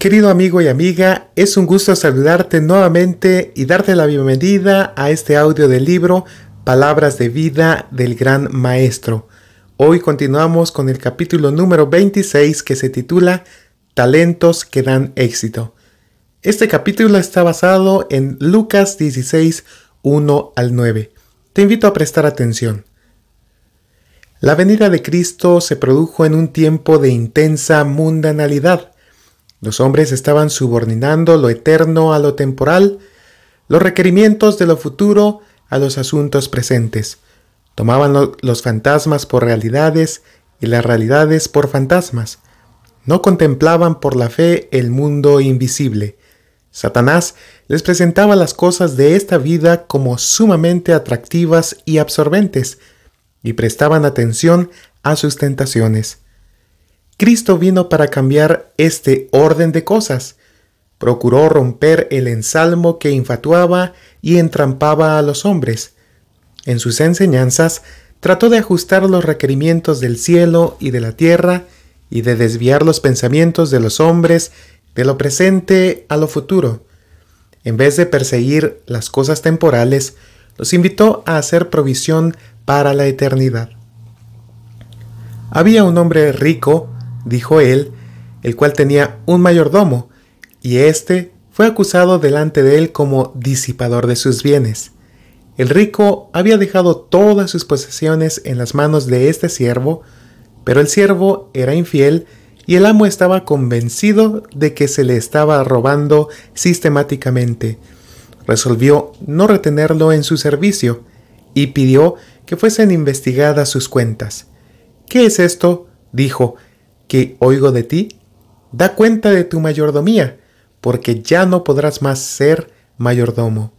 Querido amigo y amiga, es un gusto saludarte nuevamente y darte la bienvenida a este audio del libro Palabras de vida del gran maestro. Hoy continuamos con el capítulo número 26 que se titula Talentos que dan éxito. Este capítulo está basado en Lucas 16, 1 al 9. Te invito a prestar atención. La venida de Cristo se produjo en un tiempo de intensa mundanalidad los hombres estaban subordinando lo eterno a lo temporal, los requerimientos de lo futuro a los asuntos presentes. Tomaban los fantasmas por realidades y las realidades por fantasmas. No contemplaban por la fe el mundo invisible. Satanás les presentaba las cosas de esta vida como sumamente atractivas y absorbentes, y prestaban atención a sus tentaciones. Cristo vino para cambiar este orden de cosas. Procuró romper el ensalmo que infatuaba y entrampaba a los hombres. En sus enseñanzas trató de ajustar los requerimientos del cielo y de la tierra y de desviar los pensamientos de los hombres de lo presente a lo futuro. En vez de perseguir las cosas temporales, los invitó a hacer provisión para la eternidad. Había un hombre rico dijo él, el cual tenía un mayordomo, y éste fue acusado delante de él como disipador de sus bienes. El rico había dejado todas sus posesiones en las manos de este siervo, pero el siervo era infiel y el amo estaba convencido de que se le estaba robando sistemáticamente. Resolvió no retenerlo en su servicio y pidió que fuesen investigadas sus cuentas. ¿Qué es esto? dijo, que oigo de ti? Da cuenta de tu mayordomía, porque ya no podrás más ser mayordomo.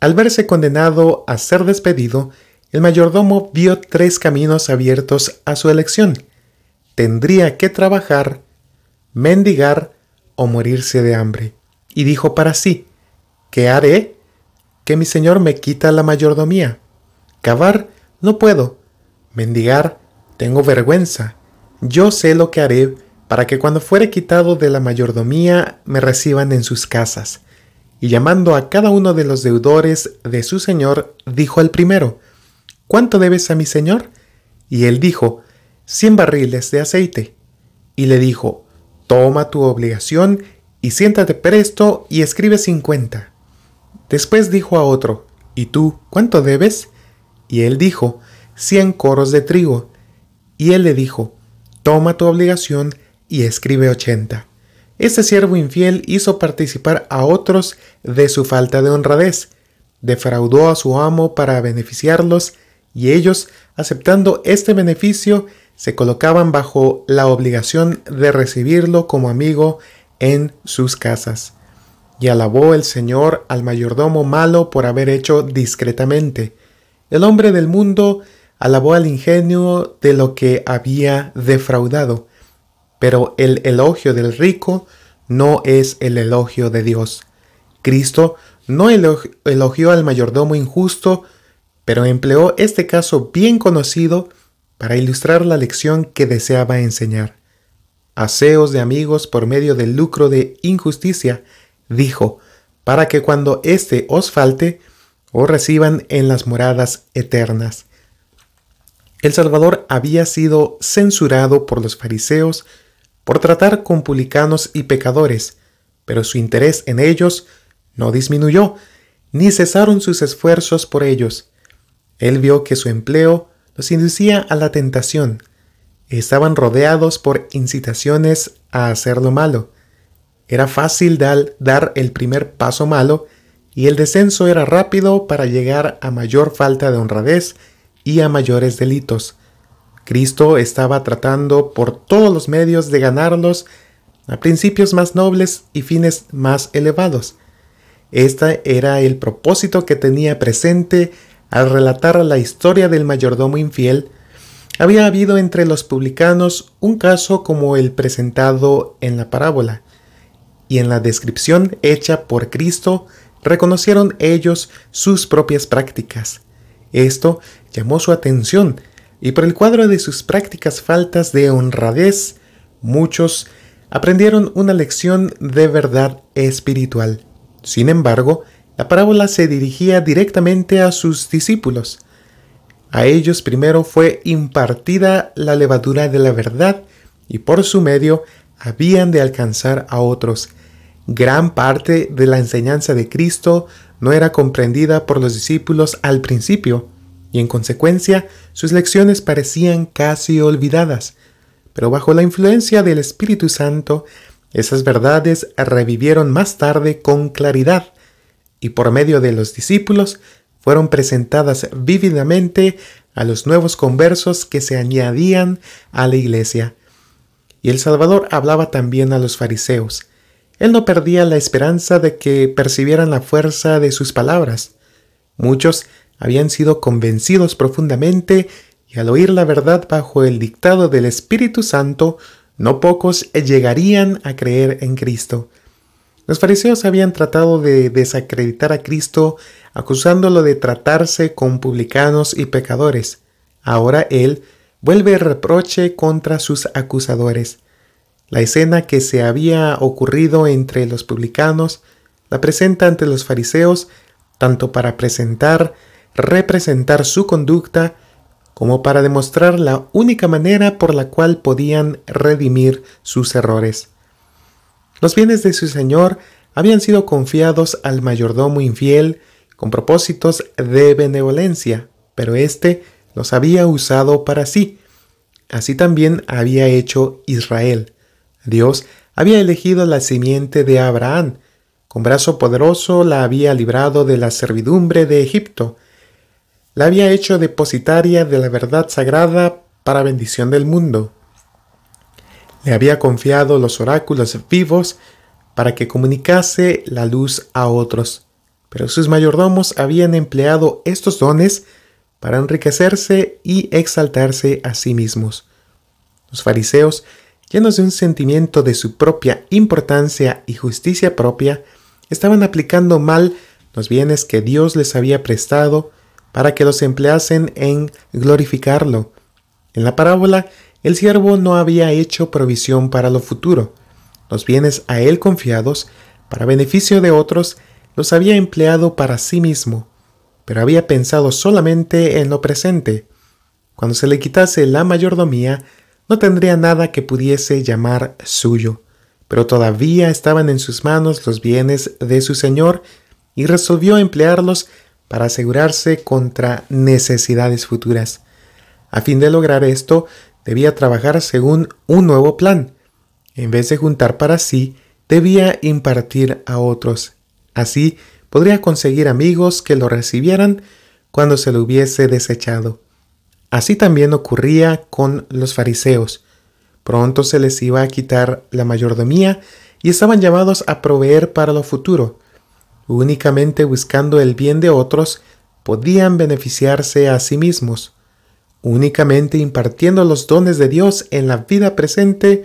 Al verse condenado a ser despedido, el mayordomo vio tres caminos abiertos a su elección. Tendría que trabajar, mendigar o morirse de hambre. Y dijo para sí, ¿qué haré? Que mi señor me quita la mayordomía. Cavar no puedo. Mendigar tengo vergüenza yo sé lo que haré para que cuando fuere quitado de la mayordomía me reciban en sus casas. Y llamando a cada uno de los deudores de su señor, dijo al primero, ¿Cuánto debes a mi señor? Y él dijo, cien barriles de aceite. Y le dijo, Toma tu obligación y siéntate presto y escribe cincuenta. Después dijo a otro, ¿Y tú cuánto debes? Y él dijo, cien coros de trigo. Y él le dijo, toma tu obligación y escribe 80. Este siervo infiel hizo participar a otros de su falta de honradez, defraudó a su amo para beneficiarlos, y ellos, aceptando este beneficio, se colocaban bajo la obligación de recibirlo como amigo en sus casas. Y alabó el Señor al mayordomo malo por haber hecho discretamente. El hombre del mundo alabó al ingenio de lo que había defraudado, pero el elogio del rico no es el elogio de Dios. Cristo no elogió al mayordomo injusto, pero empleó este caso bien conocido para ilustrar la lección que deseaba enseñar. Aseos de amigos por medio del lucro de injusticia, dijo, para que cuando éste os falte, os reciban en las moradas eternas. El Salvador había sido censurado por los fariseos por tratar con publicanos y pecadores, pero su interés en ellos no disminuyó, ni cesaron sus esfuerzos por ellos. Él vio que su empleo los inducía a la tentación. Estaban rodeados por incitaciones a hacer lo malo. Era fácil dar, el primer paso malo y el descenso era rápido para llegar a mayor falta de honradez y a mayores delitos. Cristo estaba tratando por todos los medios de ganarlos a principios más nobles y fines más elevados. Este era el propósito que tenía presente al relatar la historia del mayordomo infiel. Había habido entre los publicanos un caso como el presentado en la parábola, y en la descripción hecha por Cristo reconocieron ellos sus propias prácticas. Esto llamó su atención, y por el cuadro de sus prácticas faltas de honradez, muchos aprendieron una lección de verdad espiritual. Sin embargo, la parábola se dirigía directamente a sus discípulos. A ellos primero fue impartida la levadura de la verdad y por su medio habían de alcanzar a otros. Gran parte de la enseñanza de Cristo no era comprendida por los discípulos al principio, y en consecuencia sus lecciones parecían casi olvidadas. Pero bajo la influencia del Espíritu Santo, esas verdades revivieron más tarde con claridad, y por medio de los discípulos fueron presentadas vívidamente a los nuevos conversos que se añadían a la iglesia. Y el Salvador hablaba también a los fariseos. Él no perdía la esperanza de que percibieran la fuerza de sus palabras. Muchos habían sido convencidos profundamente y al oír la verdad bajo el dictado del Espíritu Santo, no pocos llegarían a creer en Cristo. Los fariseos habían tratado de desacreditar a Cristo acusándolo de tratarse con publicanos y pecadores. Ahora él vuelve el reproche contra sus acusadores. La escena que se había ocurrido entre los publicanos la presenta ante los fariseos tanto para presentar, representar su conducta, como para demostrar la única manera por la cual podían redimir sus errores. Los bienes de su señor habían sido confiados al mayordomo infiel con propósitos de benevolencia, pero éste los había usado para sí. Así también había hecho Israel. Dios había elegido la simiente de Abraham. Con brazo poderoso la había librado de la servidumbre de Egipto. La había hecho depositaria de la verdad sagrada para bendición del mundo. Le había confiado los oráculos vivos para que comunicase la luz a otros. Pero sus mayordomos habían empleado estos dones para enriquecerse y exaltarse a sí mismos. Los fariseos llenos de un sentimiento de su propia importancia y justicia propia, estaban aplicando mal los bienes que Dios les había prestado para que los empleasen en glorificarlo. En la parábola, el siervo no había hecho provisión para lo futuro. Los bienes a él confiados, para beneficio de otros, los había empleado para sí mismo, pero había pensado solamente en lo presente. Cuando se le quitase la mayordomía, no tendría nada que pudiese llamar suyo, pero todavía estaban en sus manos los bienes de su señor y resolvió emplearlos para asegurarse contra necesidades futuras. A fin de lograr esto, debía trabajar según un nuevo plan. En vez de juntar para sí, debía impartir a otros. Así podría conseguir amigos que lo recibieran cuando se lo hubiese desechado. Así también ocurría con los fariseos. Pronto se les iba a quitar la mayordomía y estaban llamados a proveer para lo futuro. Únicamente buscando el bien de otros podían beneficiarse a sí mismos. Únicamente impartiendo los dones de Dios en la vida presente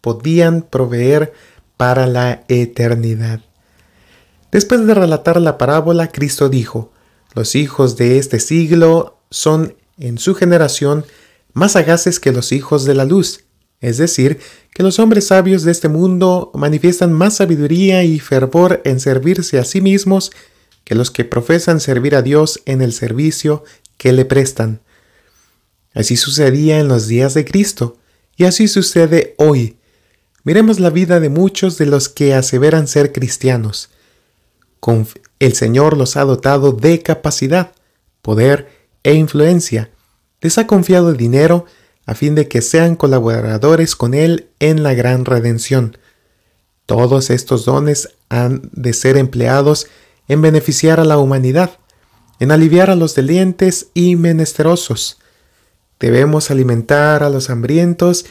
podían proveer para la eternidad. Después de relatar la parábola, Cristo dijo, Los hijos de este siglo son en su generación más sagaces que los hijos de la luz, es decir, que los hombres sabios de este mundo manifiestan más sabiduría y fervor en servirse a sí mismos que los que profesan servir a Dios en el servicio que le prestan. Así sucedía en los días de Cristo, y así sucede hoy. Miremos la vida de muchos de los que aseveran ser cristianos. el Señor los ha dotado de capacidad, poder e influencia. Les ha confiado dinero a fin de que sean colaboradores con Él en la gran redención. Todos estos dones han de ser empleados en beneficiar a la humanidad, en aliviar a los delientes y menesterosos. Debemos alimentar a los hambrientos,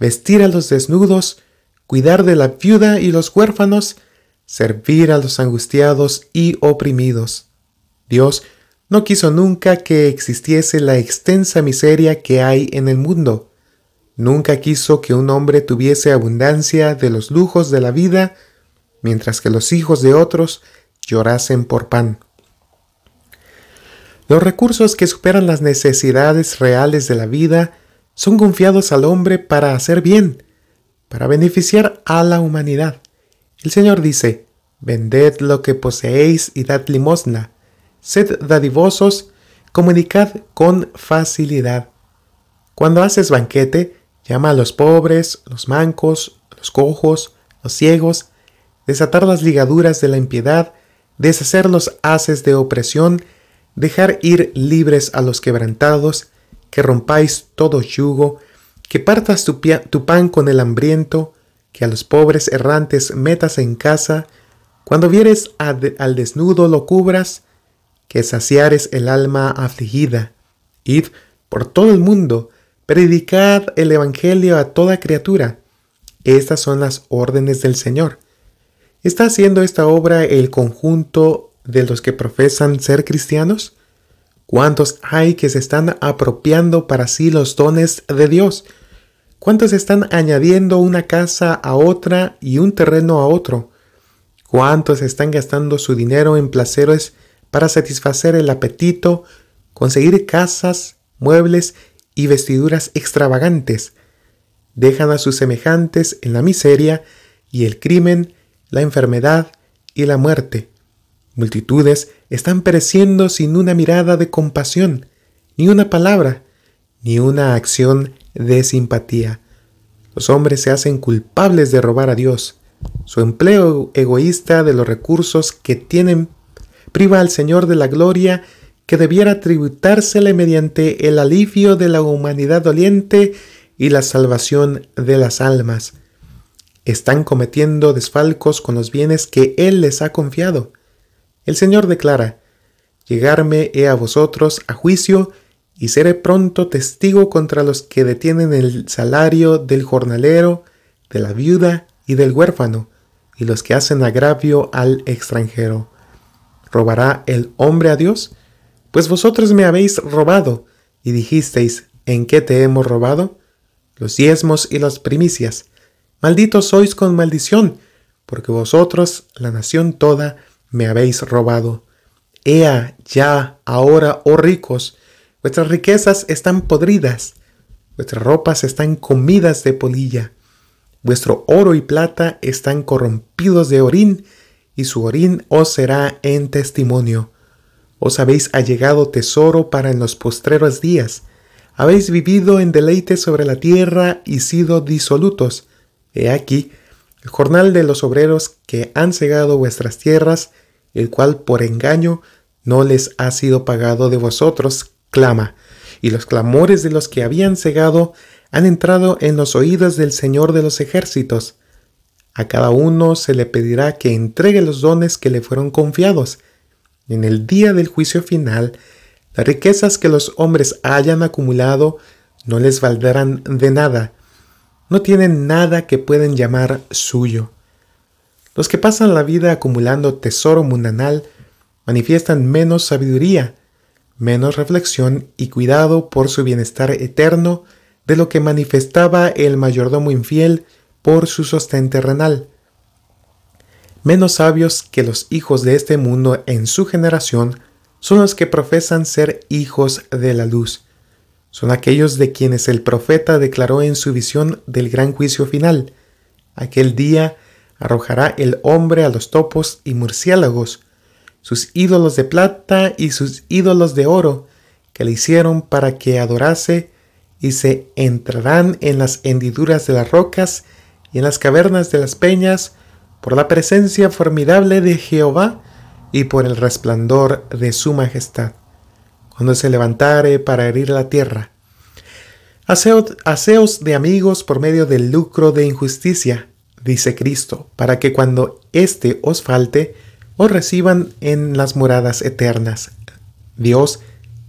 vestir a los desnudos, cuidar de la viuda y los huérfanos, servir a los angustiados y oprimidos. Dios no quiso nunca que existiese la extensa miseria que hay en el mundo. Nunca quiso que un hombre tuviese abundancia de los lujos de la vida, mientras que los hijos de otros llorasen por pan. Los recursos que superan las necesidades reales de la vida son confiados al hombre para hacer bien, para beneficiar a la humanidad. El Señor dice, Vended lo que poseéis y dad limosna. Sed dadivosos, comunicad con facilidad. Cuando haces banquete, llama a los pobres, los mancos, los cojos, los ciegos, desatar las ligaduras de la impiedad, deshacer los haces de opresión, dejar ir libres a los quebrantados, que rompáis todo yugo, que partas tu, tu pan con el hambriento, que a los pobres errantes metas en casa, cuando vieres al desnudo lo cubras, que saciares el alma afligida. Id por todo el mundo, predicad el Evangelio a toda criatura. Estas son las órdenes del Señor. ¿Está haciendo esta obra el conjunto de los que profesan ser cristianos? ¿Cuántos hay que se están apropiando para sí los dones de Dios? ¿Cuántos están añadiendo una casa a otra y un terreno a otro? ¿Cuántos están gastando su dinero en placeres para satisfacer el apetito, conseguir casas, muebles y vestiduras extravagantes? Dejan a sus semejantes en la miseria y el crimen, la enfermedad y la muerte. Multitudes están pereciendo sin una mirada de compasión, ni una palabra, ni una acción de simpatía. Los hombres se hacen culpables de robar a Dios su empleo egoísta de los recursos que tienen priva al Señor de la gloria que debiera tributársele mediante el alivio de la humanidad doliente y la salvación de las almas. Están cometiendo desfalcos con los bienes que Él les ha confiado. El Señor declara, Llegarme he a vosotros a juicio y seré pronto testigo contra los que detienen el salario del jornalero, de la viuda y del huérfano, y los que hacen agravio al extranjero. ¿Robará el hombre a Dios? Pues vosotros me habéis robado, y dijisteis, ¿en qué te hemos robado? Los diezmos y las primicias. Malditos sois con maldición, porque vosotros, la nación toda, me habéis robado. Ea ya, ahora, oh ricos, vuestras riquezas están podridas, vuestras ropas están comidas de polilla. Vuestro oro y plata están corrompidos de orín, y su orín os será en testimonio. Os habéis allegado tesoro para en los postreros días. Habéis vivido en deleite sobre la tierra y sido disolutos. He aquí el jornal de los obreros que han cegado vuestras tierras, el cual por engaño no les ha sido pagado de vosotros, clama, y los clamores de los que habían cegado han entrado en los oídos del Señor de los ejércitos. A cada uno se le pedirá que entregue los dones que le fueron confiados. En el día del juicio final, las riquezas que los hombres hayan acumulado no les valdrán de nada. No tienen nada que pueden llamar suyo. Los que pasan la vida acumulando tesoro mundanal manifiestan menos sabiduría, menos reflexión y cuidado por su bienestar eterno de lo que manifestaba el mayordomo infiel por su sostén terrenal. Menos sabios que los hijos de este mundo en su generación son los que profesan ser hijos de la luz. Son aquellos de quienes el profeta declaró en su visión del gran juicio final. Aquel día arrojará el hombre a los topos y murciélagos, sus ídolos de plata y sus ídolos de oro, que le hicieron para que adorase y se entrarán en las hendiduras de las rocas y en las cavernas de las peñas por la presencia formidable de Jehová y por el resplandor de su majestad, cuando se levantare para herir la tierra. Haceos de amigos por medio del lucro de injusticia, dice Cristo, para que cuando éste os falte, os reciban en las moradas eternas. Dios,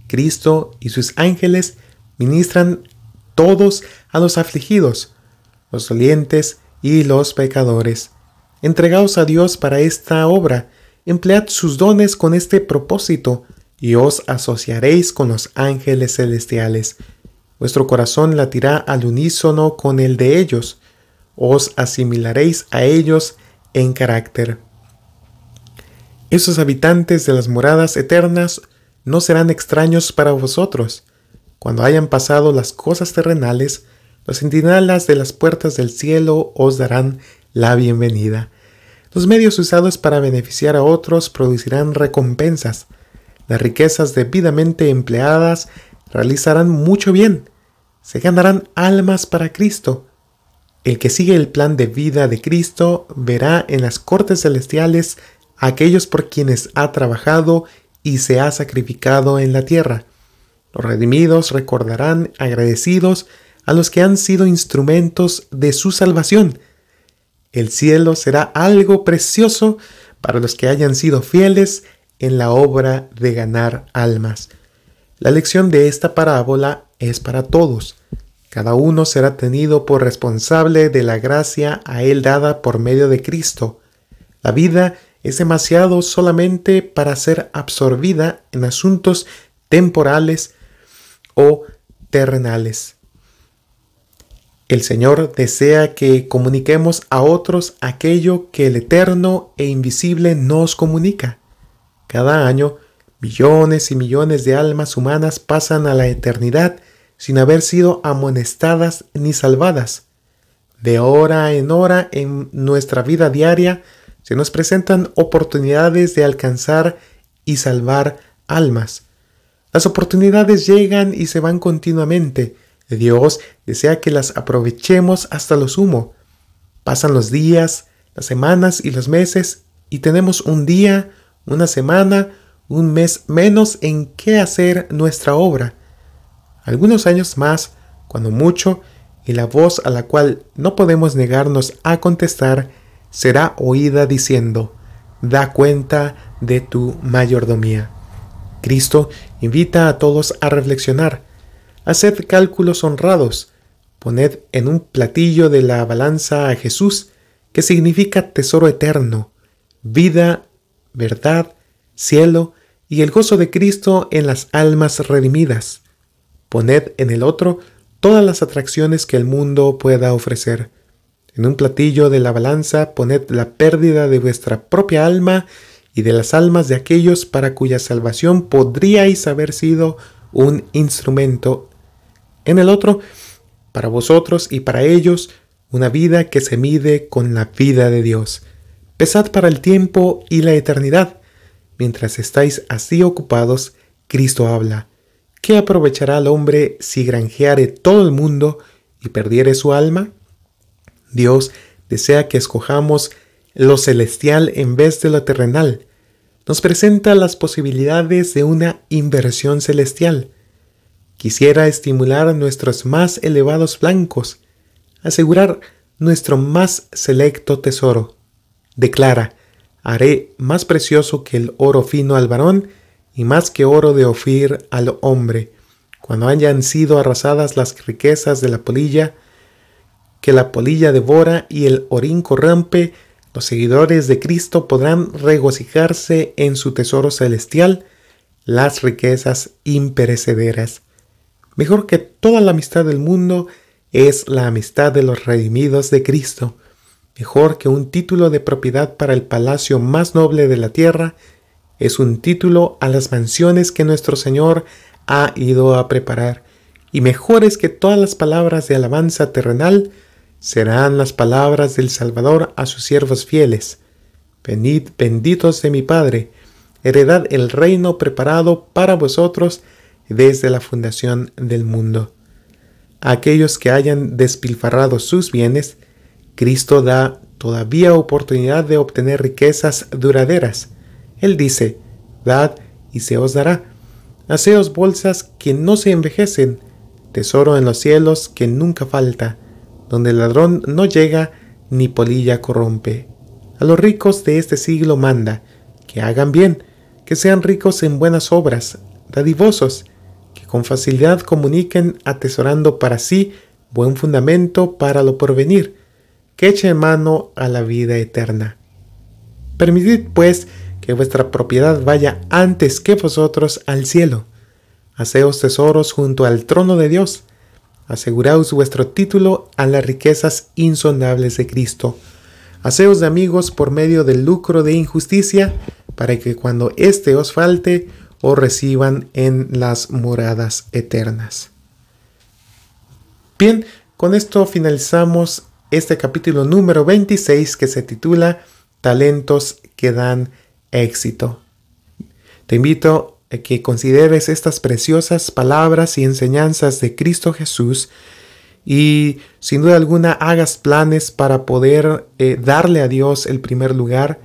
Cristo y sus ángeles ministran todos a los afligidos, los dolientes y los pecadores. Entregaos a Dios para esta obra, emplead sus dones con este propósito, y os asociaréis con los ángeles celestiales. Vuestro corazón latirá al unísono con el de ellos, os asimilaréis a ellos en carácter. Esos habitantes de las moradas eternas no serán extraños para vosotros, cuando hayan pasado las cosas terrenales, Los centinelas de las puertas del cielo os darán la bienvenida. Los medios usados para beneficiar a otros producirán recompensas. Las riquezas debidamente empleadas realizarán mucho bien. Se ganarán almas para Cristo. El que sigue el plan de vida de Cristo verá en las cortes celestiales a aquellos por quienes ha trabajado y se ha sacrificado en la tierra. Los redimidos recordarán agradecidos a los que han sido instrumentos de su salvación. El cielo será algo precioso para los que hayan sido fieles en la obra de ganar almas. La lección de esta parábola es para todos. Cada uno será tenido por responsable de la gracia a él dada por medio de Cristo. La vida es demasiado solamente para ser absorbida en asuntos temporales o terrenales. El Señor desea que comuniquemos a otros aquello que el eterno e invisible nos comunica. Cada año, millones y millones de almas humanas pasan a la eternidad sin haber sido amonestadas ni salvadas. De hora en hora en nuestra vida diaria se nos presentan oportunidades de alcanzar y salvar almas. Las oportunidades llegan y se van continuamente. Dios desea que las aprovechemos hasta lo sumo. Pasan los días, las semanas y los meses y tenemos un día, una semana, un mes menos en qué hacer nuestra obra. Algunos años más, cuando mucho, y la voz a la cual no podemos negarnos a contestar será oída diciendo, da cuenta de tu mayordomía. Cristo invita a todos a reflexionar. Haced cálculos honrados. Poned en un platillo de la balanza a Jesús, que significa tesoro eterno, vida, verdad, cielo y el gozo de Cristo en las almas redimidas. Poned en el otro todas las atracciones que el mundo pueda ofrecer. En un platillo de la balanza poned la pérdida de vuestra propia alma y de las almas de aquellos para cuya salvación podríais haber sido un instrumento. En el otro, para vosotros y para ellos, una vida que se mide con la vida de Dios. Pesad para el tiempo y la eternidad. Mientras estáis así ocupados, Cristo habla. ¿Qué aprovechará el hombre si granjeare todo el mundo y perdiere su alma? Dios desea que escojamos lo celestial en vez de lo terrenal. Nos presenta las posibilidades de una inversión celestial. Quisiera estimular nuestros más elevados flancos, asegurar nuestro más selecto tesoro. Declara, haré más precioso que el oro fino al varón y más que oro de Ofir al hombre, cuando hayan sido arrasadas las riquezas de la polilla, que la polilla devora y el orín corrompe, los seguidores de Cristo podrán regocijarse en su tesoro celestial, las riquezas imperecederas. Mejor que toda la amistad del mundo es la amistad de los redimidos de Cristo. Mejor que un título de propiedad para el palacio más noble de la tierra es un título a las mansiones que nuestro Señor ha ido a preparar. Y mejores que todas las palabras de alabanza terrenal serán las palabras del Salvador a sus siervos fieles. Venid benditos de mi Padre, heredad el reino preparado para vosotros desde la fundación del mundo. A aquellos que hayan despilfarrado sus bienes, Cristo da todavía oportunidad de obtener riquezas duraderas. Él dice, dad y se os dará. Haceos bolsas que no se envejecen, tesoro en los cielos que nunca falta donde el ladrón no llega ni polilla corrompe. A los ricos de este siglo manda, que hagan bien, que sean ricos en buenas obras, dadivosos, que con facilidad comuniquen atesorando para sí buen fundamento para lo porvenir, que echen mano a la vida eterna. Permitid, pues, que vuestra propiedad vaya antes que vosotros al cielo. Haceos tesoros junto al trono de Dios, Aseguraos vuestro título a las riquezas insondables de Cristo. Haceos de amigos por medio del lucro de injusticia, para que cuando éste os falte, os reciban en las moradas eternas. Bien, con esto finalizamos este capítulo número 26 que se titula Talentos que dan éxito. Te invito a que consideres estas preciosas palabras y enseñanzas de Cristo Jesús y sin duda alguna hagas planes para poder eh, darle a Dios el primer lugar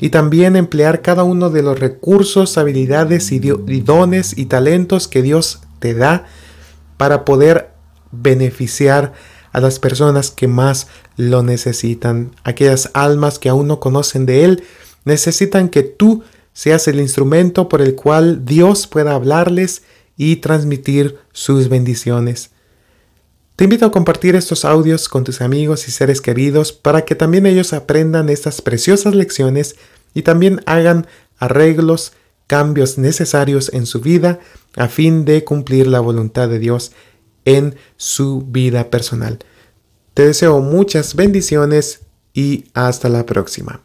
y también emplear cada uno de los recursos, habilidades y, y dones y talentos que Dios te da para poder beneficiar a las personas que más lo necesitan. Aquellas almas que aún no conocen de Él necesitan que tú seas el instrumento por el cual Dios pueda hablarles y transmitir sus bendiciones. Te invito a compartir estos audios con tus amigos y seres queridos para que también ellos aprendan estas preciosas lecciones y también hagan arreglos, cambios necesarios en su vida a fin de cumplir la voluntad de Dios en su vida personal. Te deseo muchas bendiciones y hasta la próxima.